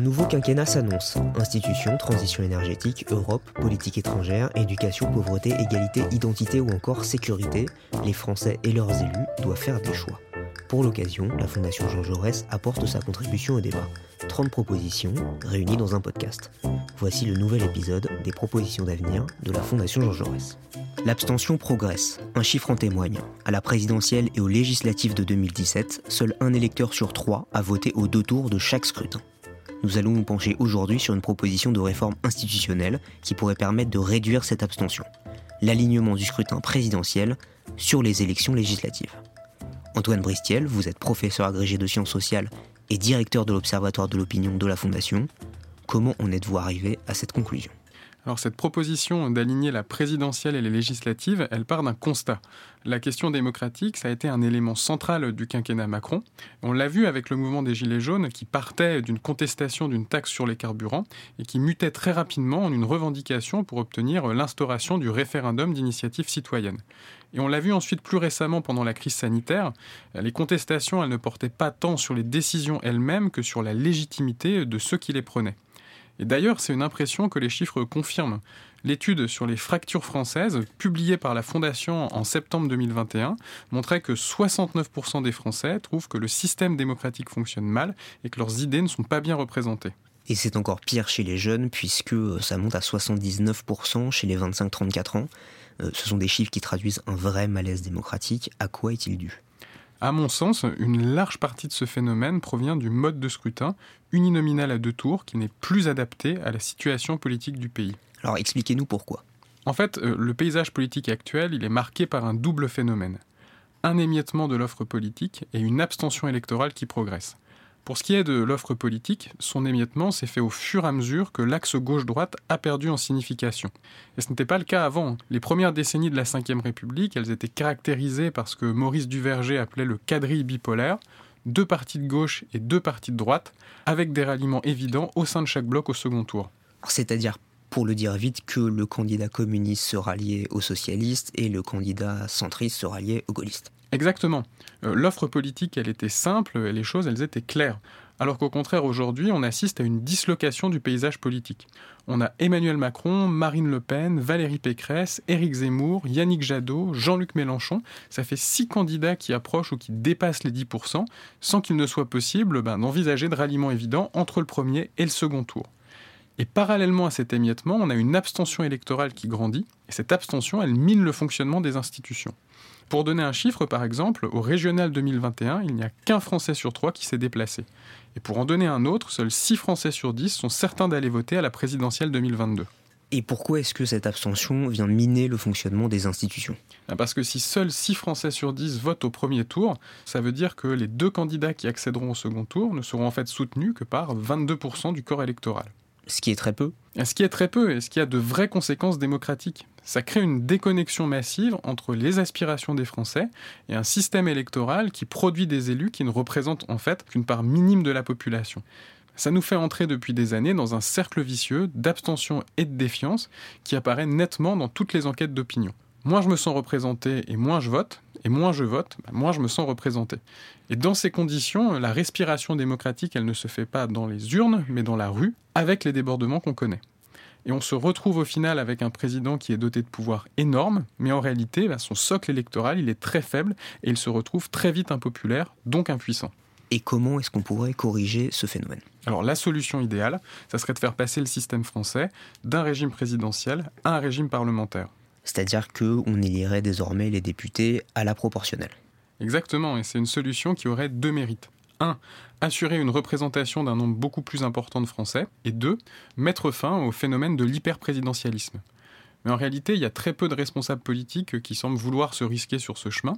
Un nouveau quinquennat s'annonce. Institutions, transition énergétique, Europe, politique étrangère, éducation, pauvreté, égalité, identité ou encore sécurité, les Français et leurs élus doivent faire des choix. Pour l'occasion, la Fondation Jean Jaurès apporte sa contribution au débat. 30 propositions réunies dans un podcast. Voici le nouvel épisode des propositions d'avenir de la Fondation Jean Jaurès. L'abstention progresse, un chiffre en témoigne. À la présidentielle et aux législatives de 2017, seul un électeur sur trois a voté aux deux tours de chaque scrutin. Nous allons nous pencher aujourd'hui sur une proposition de réforme institutionnelle qui pourrait permettre de réduire cette abstention. L'alignement du scrutin présidentiel sur les élections législatives. Antoine Bristiel, vous êtes professeur agrégé de sciences sociales et directeur de l'Observatoire de l'opinion de la Fondation. Comment en êtes-vous arrivé à cette conclusion? Alors cette proposition d'aligner la présidentielle et les législatives, elle part d'un constat. La question démocratique, ça a été un élément central du quinquennat Macron. On l'a vu avec le mouvement des Gilets jaunes qui partait d'une contestation d'une taxe sur les carburants et qui mutait très rapidement en une revendication pour obtenir l'instauration du référendum d'initiative citoyenne. Et on l'a vu ensuite plus récemment pendant la crise sanitaire, les contestations, elles ne portaient pas tant sur les décisions elles-mêmes que sur la légitimité de ceux qui les prenaient. Et d'ailleurs, c'est une impression que les chiffres confirment. L'étude sur les fractures françaises, publiée par la Fondation en septembre 2021, montrait que 69% des Français trouvent que le système démocratique fonctionne mal et que leurs idées ne sont pas bien représentées. Et c'est encore pire chez les jeunes, puisque euh, ça monte à 79% chez les 25-34 ans. Euh, ce sont des chiffres qui traduisent un vrai malaise démocratique. À quoi est-il dû? À mon sens, une large partie de ce phénomène provient du mode de scrutin uninominal à deux tours qui n'est plus adapté à la situation politique du pays. Alors expliquez-nous pourquoi. En fait, euh, le paysage politique actuel, il est marqué par un double phénomène. Un émiettement de l'offre politique et une abstention électorale qui progresse. Pour ce qui est de l'offre politique, son émiettement s'est fait au fur et à mesure que l'axe gauche-droite a perdu en signification. Et ce n'était pas le cas avant. Les premières décennies de la Ve République, elles étaient caractérisées par ce que Maurice Duverger appelait le quadrille bipolaire, deux partis de gauche et deux partis de droite, avec des ralliements évidents au sein de chaque bloc au second tour. C'est-à-dire pour le dire vite, que le candidat communiste se ralliait aux socialistes et le candidat centriste se ralliait aux gaullistes. Exactement. Euh, l'offre politique, elle était simple les choses, elles étaient claires. Alors qu'au contraire, aujourd'hui, on assiste à une dislocation du paysage politique. On a Emmanuel Macron, Marine Le Pen, Valérie Pécresse, Éric Zemmour, Yannick Jadot, Jean-Luc Mélenchon. Ça fait six candidats qui approchent ou qui dépassent les 10%, sans qu'il ne soit possible ben, d'envisager de ralliement évident entre le premier et le second tour. Et parallèlement à cet émiettement, on a une abstention électorale qui grandit, et cette abstention, elle mine le fonctionnement des institutions. Pour donner un chiffre, par exemple, au régional 2021, il n'y a qu'un Français sur trois qui s'est déplacé. Et pour en donner un autre, seuls 6 Français sur 10 sont certains d'aller voter à la présidentielle 2022. Et pourquoi est-ce que cette abstention vient miner le fonctionnement des institutions? Ah, Parce que si seuls 6 Français sur 10 votent au premier tour, ça veut dire que les deux candidats qui accéderont au second tour ne seront en fait soutenus que par 22% du corps électoral. Ce qui est très peu. Ce qui est très peu et ce qui a de vraies conséquences démocratiques. Ça crée une déconnexion massive entre les aspirations des Français et un système électoral qui produit des élus qui ne représentent en fait qu'une part minime de la population. Ça nous fait entrer depuis des années dans un cercle vicieux d'abstention et de défiance qui apparaît nettement dans toutes les enquêtes d'opinion. Moins je me sens représenté et moins je vote, et moins je vote, bah, moins je me sens représenté. Et dans ces conditions, la respiration démocratique, elle ne se fait pas dans les urnes, mais dans la rue, avec les débordements qu'on connaît. Et on se retrouve au final avec un président qui est doté de pouvoirs énormes, mais en réalité, bah, son socle électoral, il est très faible et il se retrouve très vite impopulaire, donc impuissant. Et comment est-ce qu'on pourrait corriger ce phénomène? Alors la solution idéale, ça serait de faire passer le système français d'un régime présidentiel à un régime parlementaire. C'est-à-dire qu'on élirait désormais les députés à la proportionnelle. Exactement, et c'est une solution qui aurait deux mérites. 1. Assurer une représentation d'un nombre beaucoup plus important de Français. Et 2. Mettre fin au phénomène de l'hyperprésidentialisme. Mais en réalité, il y a très peu de responsables politiques qui semblent vouloir se risquer sur ce chemin.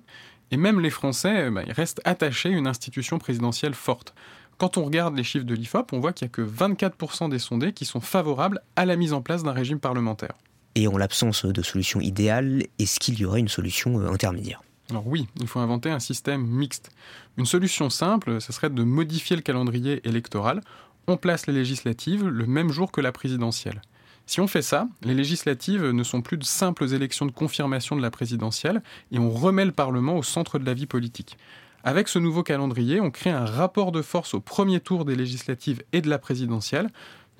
Et même les Français bah, ils restent attachés à une institution présidentielle forte. Quand on regarde les chiffres de l'IFOP, on voit qu'il n'y a que 24% des sondés qui sont favorables à la mise en place d'un régime parlementaire. Et en l'absence de solution idéale, est-ce qu'il y aurait une solution euh, intermédiaire? Alors oui, il faut inventer un système mixte. Une solution simple, ce serait de modifier le calendrier électoral. On place les législatives le même jour que la présidentielle. Si on fait ça, les législatives ne sont plus de simples élections de confirmation de la présidentielle et on remet le Parlement au centre de la vie politique. Avec ce nouveau calendrier, on crée un rapport de force au premier tour des législatives et de la présidentielle,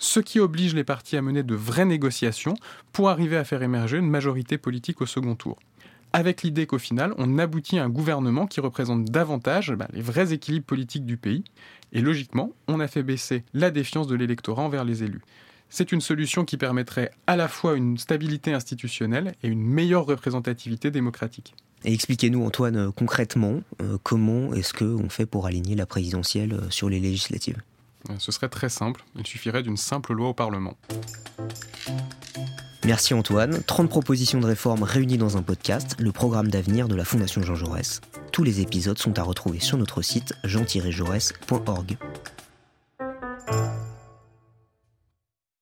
ce qui oblige les partis à mener de vraies négociations pour arriver à faire émerger une majorité politique au second tour. Avec l'idée qu'au final, on aboutit à un gouvernement qui représente davantage bah, les vrais équilibres politiques du pays. Et logiquement, on a fait baisser la défiance de l'électorat envers les élus. C'est une solution qui permettrait à la fois une stabilité institutionnelle et une meilleure représentativité démocratique. Et expliquez-nous, Antoine, euh, concrètement, euh, comment est-ce qu'on fait pour aligner la présidentielle euh, sur les législatives? Ce serait très simple. Il suffirait d'une simple loi au Parlement. Merci Antoine. 30 propositions de réforme réunies dans un podcast, le programme d'avenir de la Fondation Jean Jaurès. Tous les épisodes sont à retrouver sur notre site jean-jaurès.org.